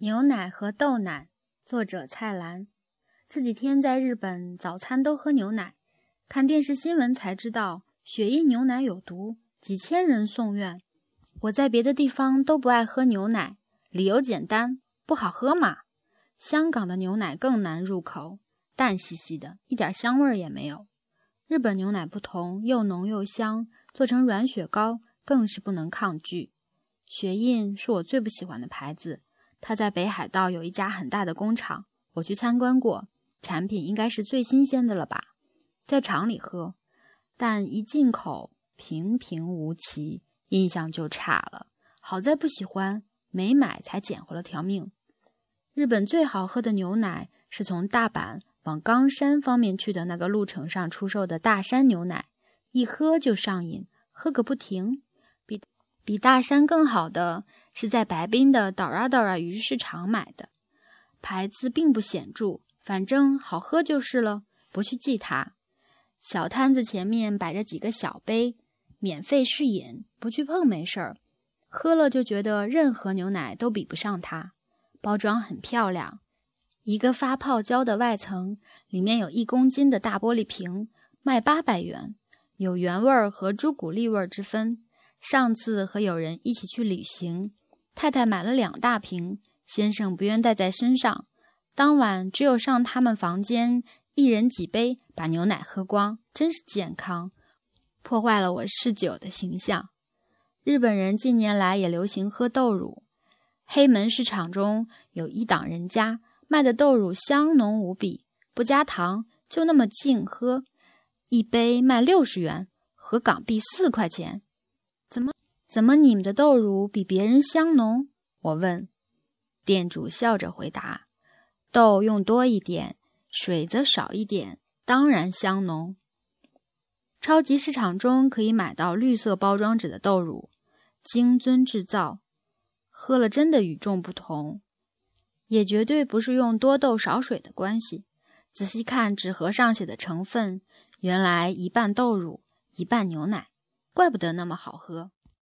牛奶和豆奶，作者蔡澜。这几天在日本，早餐都喝牛奶。看电视新闻才知道，雪印牛奶有毒，几千人送院。我在别的地方都不爱喝牛奶，理由简单，不好喝嘛。香港的牛奶更难入口，淡兮兮的，一点香味也没有。日本牛奶不同，又浓又香，做成软雪糕更是不能抗拒。雪印是我最不喜欢的牌子。他在北海道有一家很大的工厂，我去参观过，产品应该是最新鲜的了吧？在厂里喝，但一进口平平无奇，印象就差了。好在不喜欢，没买才捡回了条命。日本最好喝的牛奶是从大阪往冈山方面去的那个路程上出售的大山牛奶，一喝就上瘾，喝个不停。比大山更好的。是在白滨的岛拉岛拉鱼市场买的，牌子并不显著，反正好喝就是了，不去记它。小摊子前面摆着几个小杯，免费试饮，不去碰没事儿，喝了就觉得任何牛奶都比不上它。包装很漂亮，一个发泡胶的外层，里面有一公斤的大玻璃瓶，卖八百元，有原味儿和朱古力味之分。上次和友人一起去旅行。太太买了两大瓶，先生不愿带在身上。当晚只有上他们房间，一人几杯，把牛奶喝光，真是健康。破坏了我嗜酒的形象。日本人近年来也流行喝豆乳。黑门市场中有一档人家卖的豆乳香浓无比，不加糖，就那么净喝，一杯卖六十元，合港币四块钱。怎么？你们的豆乳比别人香浓？我问。店主笑着回答：“豆用多一点，水则少一点，当然香浓。”超级市场中可以买到绿色包装纸的豆乳，精樽制造，喝了真的与众不同。也绝对不是用多豆少水的关系。仔细看纸盒上写的成分，原来一半豆乳，一半牛奶，怪不得那么好喝。